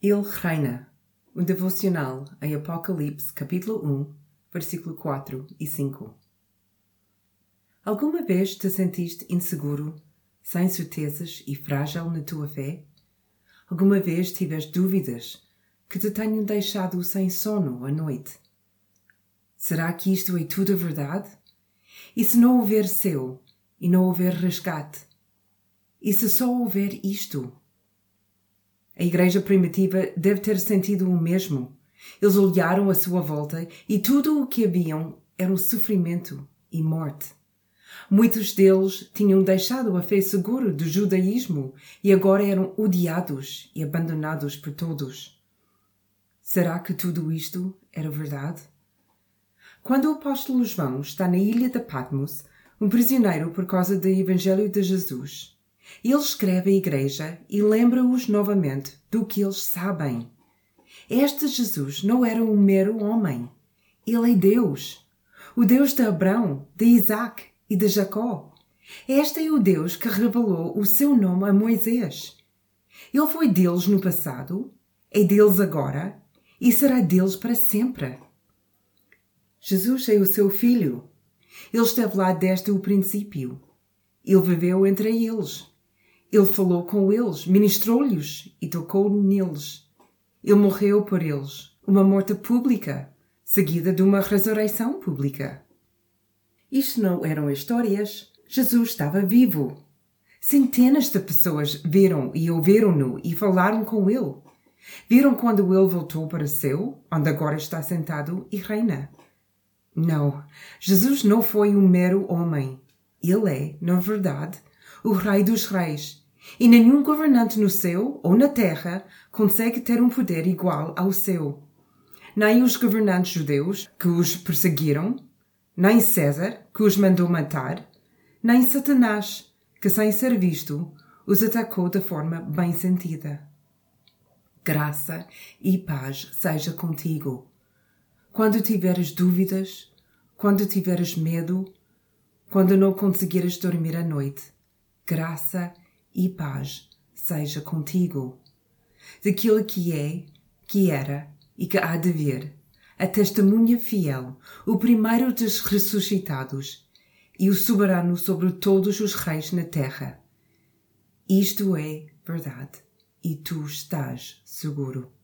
Ele reina. Um devocional em Apocalipse, capítulo 1, versículo 4 e 5. Alguma vez te sentiste inseguro, sem certezas e frágil na tua fé? Alguma vez tiveste dúvidas que te tenham deixado sem sono à noite? Será que isto é tudo verdade? E se não houver céu e não houver resgate? E se só houver isto? A igreja primitiva deve ter sentido o mesmo. Eles olharam à sua volta e tudo o que haviam era um sofrimento e morte. Muitos deles tinham deixado a fé segura do judaísmo e agora eram odiados e abandonados por todos. Será que tudo isto era verdade? Quando o apóstolo João está na ilha de Patmos, um prisioneiro por causa do Evangelho de Jesus, ele escreve à igreja e lembra-os novamente do que eles sabem. Este Jesus não era um mero homem. Ele é Deus. O Deus de Abraão, de Isaac e de Jacó. Este é o Deus que revelou o seu nome a Moisés. Ele foi deles no passado, é deles agora e será deles para sempre. Jesus é o seu filho. Ele esteve lá desde o princípio. Ele viveu entre eles. Ele falou com eles, ministrou-lhes e tocou neles. Ele morreu por eles, uma morte pública, seguida de uma ressurreição pública. Isto não eram histórias. Jesus estava vivo. Centenas de pessoas viram e ouviram-no e falaram com ele. Viram quando ele voltou para céu, onde agora está sentado e reina. Não, Jesus não foi um mero homem. Ele é, na verdade, o Rei dos Reis. E nenhum governante no céu ou na terra consegue ter um poder igual ao seu. Nem os governantes judeus que os perseguiram, nem César que os mandou matar, nem Satanás que, sem ser visto, os atacou de forma bem sentida. Graça e paz seja contigo. Quando tiveres dúvidas, quando tiveres medo, quando não conseguires dormir à noite, graça e paz seja contigo. Daquilo que é, que era e que há de vir, a testemunha fiel, o primeiro dos ressuscitados e o soberano sobre todos os reis na terra. Isto é verdade e tu estás seguro.